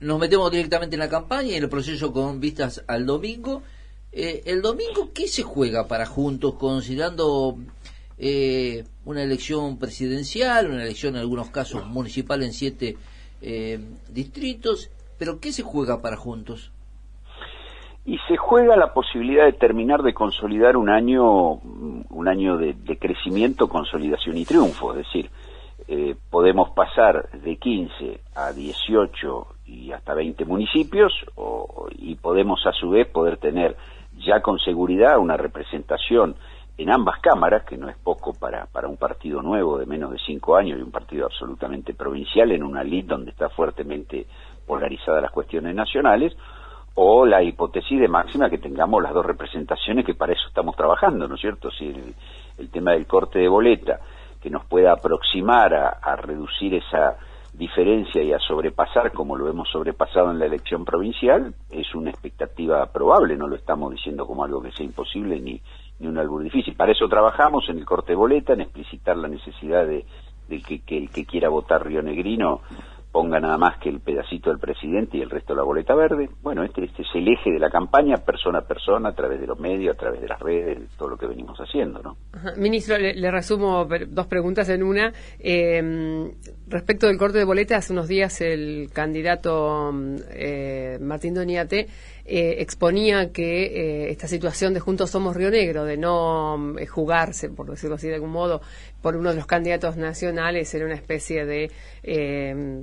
nos metemos directamente en la campaña y en el proceso con vistas al domingo. Eh, el domingo, ¿qué se juega para Juntos, considerando eh, una elección presidencial, una elección en algunos casos municipal en siete eh, distritos? Pero ¿qué se juega para Juntos? Y se juega la posibilidad de terminar de consolidar un año, un año de, crecimiento, consolidación y triunfo. Es decir, eh, podemos pasar de 15 a 18 y hasta 20 municipios y podemos a su vez poder tener ya con seguridad una representación en ambas cámaras, que no es poco para, para un partido nuevo de menos de cinco años y un partido absolutamente provincial en una lid donde está fuertemente polarizadas las cuestiones nacionales, o la hipótesis de máxima que tengamos las dos representaciones que para eso estamos trabajando, ¿no es cierto? Si el, tema del corte de boleta que nos pueda aproximar a, reducir esa diferencia y a sobrepasar como lo hemos sobrepasado en la elección provincial es una expectativa probable, no lo estamos diciendo como algo que sea imposible ni, ni un algo difícil. Para eso trabajamos en el corte boleta, en explicitar la necesidad de, que, que el que quiera votar Río Negrino ponga nada más que el pedacito del presidente y el resto de la boleta verde. Bueno, este, este es el eje de la campaña, persona a persona, a través de los medios, a través de las redes, todo lo que venimos haciendo, ¿no? Ministro, le, resumo dos preguntas en una. Eh, respecto del corte de boleta, hace unos días el candidato eh, Martín Doniate eh, exponía que eh, esta situación de Juntos Somos Río Negro, de no eh, jugarse, por decirlo así de algún modo, por uno de los candidatos nacionales, era una especie de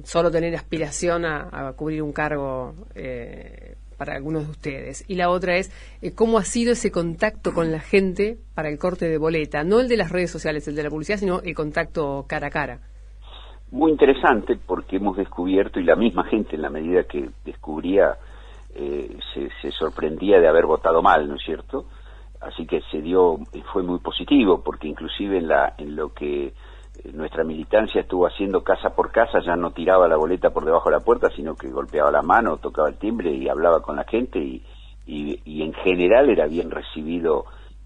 solo tener aspiración a, cubrir un cargo para algunos de ustedes. Y la otra es cómo ha sido ese contacto con la gente para el corte de boleta, no el de las redes sociales, el de la publicidad, sino el contacto cara a cara. Muy interesante porque hemos descubierto, y la misma gente en la medida que descubría eh, se, sorprendía de haber votado mal, ¿no es cierto? Así que se dio, fue muy positivo, porque inclusive en, la, en lo que eh, nuestra militancia estuvo haciendo casa por casa, ya no tiraba la boleta por debajo de la puerta, sino que golpeaba la mano, tocaba el timbre y hablaba con la gente y, y, en general era bien recibido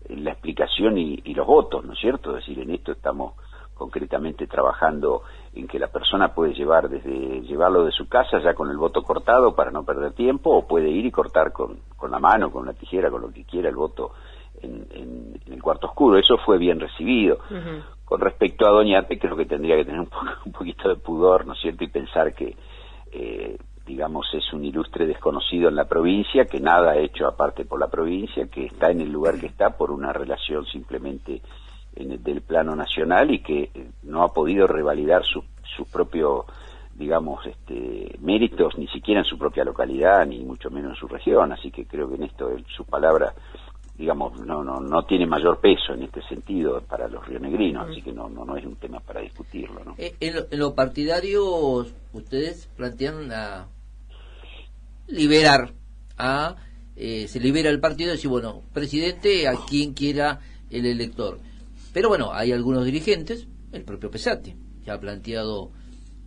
la explicación y, y, los votos, ¿no es cierto? Es decir, en esto estamos concretamente trabajando en que la persona puede llevar desde llevarlo de su casa ya con el voto cortado para no perder tiempo o puede ir y cortar con, con la mano, con una tijera, con lo que quiera el voto en, en, el cuarto oscuro. Eso fue bien recibido. Con respecto a Doñate, creo que tendría que tener un, un poquito de pudor, ¿no es cierto? Y pensar que, eh, digamos, es un ilustre desconocido en la provincia, que nada ha hecho aparte por la provincia, que está en el lugar que está por una relación simplemente en del plano nacional y que eh, no ha podido revalidar su, su propio digamos este méritos ni siquiera en su propia localidad ni mucho menos en su región. Así que creo que en esto su palabra digamos no no no tiene mayor peso en este sentido para los rionegrinos. Así que no no no es un tema para discutirlo ¿no? Eh, en, lo, partidario ustedes plantean la liberar a eh, se libera el partido y decir bueno presidente a quien quiera el elector pero bueno, hay algunos dirigentes, el propio Pesati, que ha planteado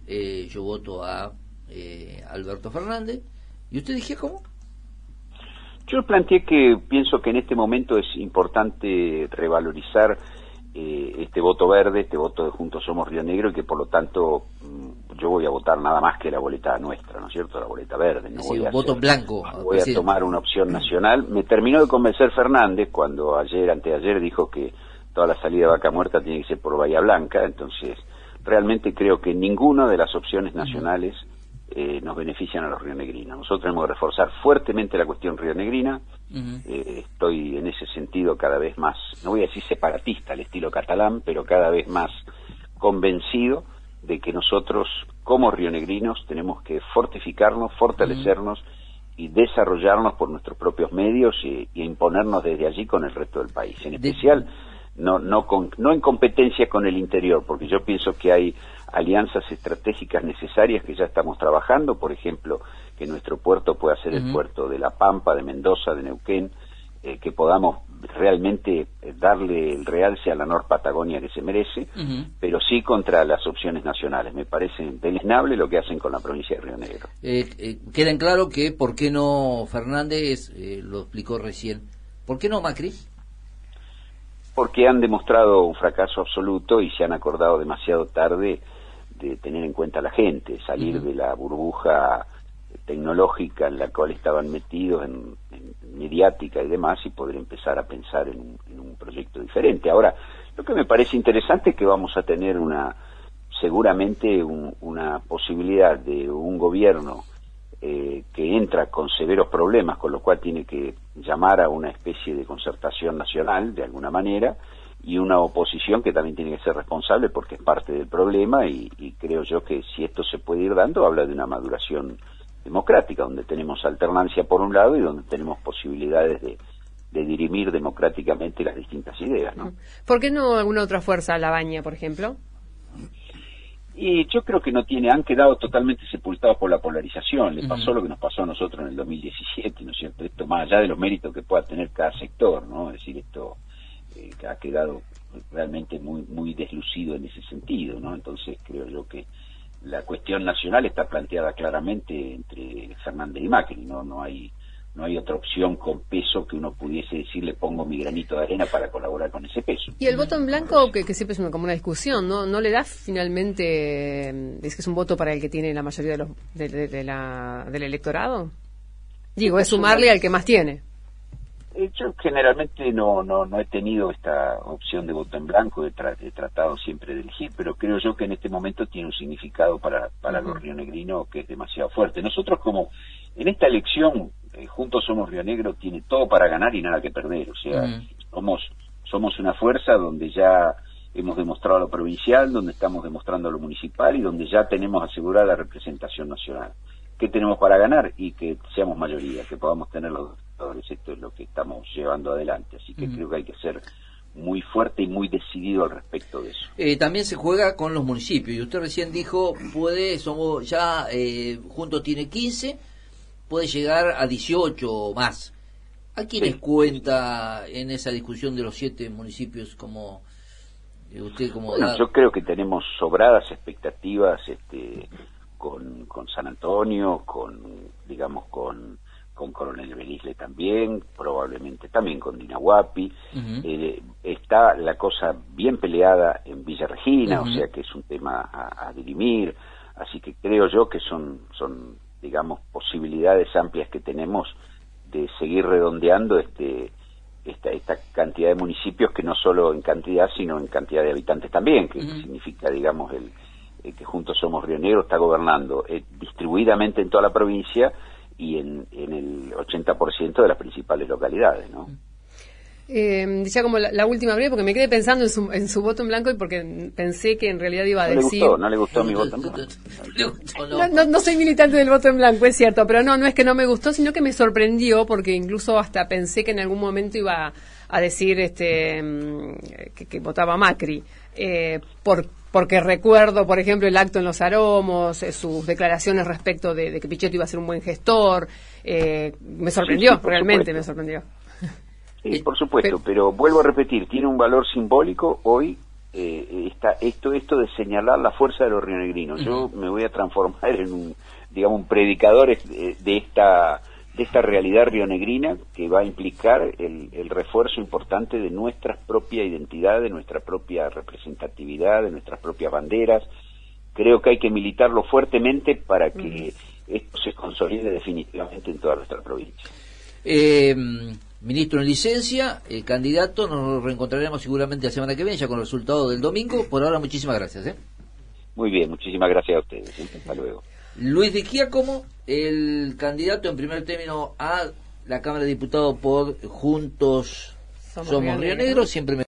eh, yo voto a eh, Alberto Fernández. ¿Y usted dije cómo? Yo planteé que pienso que en este momento es importante revalorizar eh, este voto verde, este voto de Juntos Somos Río Negro y que por lo tanto mm, yo voy a votar nada más que la boleta nuestra, ¿no es cierto? La boleta verde. No voy a voto blanco. Voy a tomar una opción nacional. Me terminó de convencer Fernández cuando ayer, anteayer, dijo que toda la salida de vaca muerta tiene que ser por Bahía Blanca, entonces realmente creo que ninguna de las opciones nacionales eh, nos benefician a los rionegrinos. Nosotros tenemos que reforzar fuertemente la cuestión rionegrina, eh, estoy en ese sentido cada vez más, no voy a decir separatista al estilo catalán, pero cada vez más convencido de que nosotros como rionegrinos tenemos que fortificarnos, fortalecernos, y desarrollarnos por nuestros propios medios y, imponernos desde allí con el resto del país. En especial, no, no, no en competencia con el interior, porque yo pienso que hay alianzas estratégicas necesarias que ya estamos trabajando, por ejemplo, que nuestro puerto pueda ser el puerto de La Pampa, de Mendoza, de Neuquén, eh, que podamos realmente eh, darle el realce a la Nor Patagonia que se merece, pero sí contra las opciones nacionales. Me parece deleznable lo que hacen con la provincia de Río Negro. Eh, queda en claro que, ¿por qué no Fernández, lo explicó recién, ¿por qué no Macri? Porque han demostrado un fracaso absoluto y se han acordado demasiado tarde de tener en cuenta a la gente, salir de la burbuja tecnológica en la cual estaban metidos en, mediática y demás y poder empezar a pensar en un, proyecto diferente. Ahora, lo que me parece interesante es que vamos a tener una seguramente una posibilidad de un gobierno eh, que entra con severos problemas, con lo cual tiene que llamar a una especie de concertación nacional, de alguna manera, y una oposición que también tiene que ser responsable porque es parte del problema y, creo yo que si esto se puede ir dando, habla de una maduración democrática, donde tenemos alternancia por un lado y donde tenemos posibilidades de, dirimir democráticamente las distintas ideas. ¿no? ¿Por qué no alguna otra fuerza, la baña, por ejemplo? Y yo creo que no tiene, han quedado totalmente sepultados por la polarización. Le pasó lo que nos pasó a nosotros en el 2017, ¿no es cierto? Esto más allá de los méritos que pueda tener cada sector, ¿no? Es decir, esto eh, ha quedado realmente muy muy deslucido en ese sentido, ¿no? Entonces creo yo que la cuestión nacional está planteada claramente entre Fernández y Macri, no no hay no hay otra opción con peso que uno pudiese decir le pongo mi granito de arena para colaborar con ese peso. Y el voto en blanco, que, siempre es una, como una discusión, ¿no? ¿No le da finalmente, es que es un voto para el que tiene la mayoría de los, de, la, del electorado? Digo, es sumarle al que más tiene. Eh, yo generalmente no, no, no he tenido esta opción de voto en blanco, he, tratado siempre de elegir, pero creo yo que en este momento tiene un significado para, para los rionegrinos que es demasiado fuerte. Nosotros como en esta elección eh, Juntos Somos Río Negro tiene todo para ganar y nada que perder. O sea, somos, somos una fuerza donde ya hemos demostrado lo provincial, donde estamos demostrando lo municipal y donde ya tenemos asegurada la representación nacional. ¿Qué tenemos para ganar? Y que seamos mayoría, que podamos tener los doctores. Esto es lo que estamos llevando adelante. Así que creo que hay que ser muy fuerte y muy decidido al respecto de eso. Eh, también se juega con los municipios. Y usted recién dijo, puede, somos ya, eh, juntos tiene 15 puede llegar a 18 o más. ¿A quiénes cuenta en esa discusión de los siete municipios como eh, usted como yo creo que tenemos sobradas expectativas este con, con San Antonio, con digamos con con Coronel Belisle también, probablemente también con Dinahuapi. Eh, está la cosa bien peleada en Villa Regina, o sea que es un tema a, a, dirimir. Así que creo yo que son, son digamos, posibilidades amplias que tenemos de seguir redondeando este esta, esta cantidad de municipios que no solo en cantidad, sino en cantidad de habitantes también, que significa, digamos, el, que juntos somos Río Negro está gobernando eh, distribuidamente en toda la provincia y en, en el 80% de las principales localidades, ¿no? Eh, decía como la, última breve porque me quedé pensando en su, en su voto en blanco y porque pensé que en realidad iba a decir... no le gustó mi voto en blanco. No, soy militante del voto en blanco, es cierto, pero no, no es que no me gustó, sino que me sorprendió porque incluso hasta pensé que en algún momento iba a decir este mm, que, votaba Macri. Eh, por, porque recuerdo, por ejemplo, el acto en los aromos, eh, sus declaraciones respecto de, que Pichetto iba a ser un buen gestor. Eh, me sorprendió, realmente me sorprendió. Sí, por supuesto, pero vuelvo a repetir, tiene un valor simbólico hoy eh, está esto esto de señalar la fuerza de los rionegrinos. Yo me voy a transformar en un digamos un predicador de, esta de esta realidad rionegrina que va a implicar el, el, refuerzo importante de nuestra propia identidad, de nuestra propia representatividad, de nuestras propias banderas. Creo que hay que militarlo fuertemente para que esto se consolide definitivamente en toda nuestra provincia. Eh, ministro en licencia, el candidato, nos reencontraremos seguramente la semana que viene ya con el resultado del domingo. Por ahora, muchísimas gracias. ¿eh? Muy bien, muchísimas gracias a ustedes. ¿eh? Hasta luego. Luis de Giacomo, el candidato en primer término a la Cámara de Diputados por Juntos Somos, Río Negro, siempre me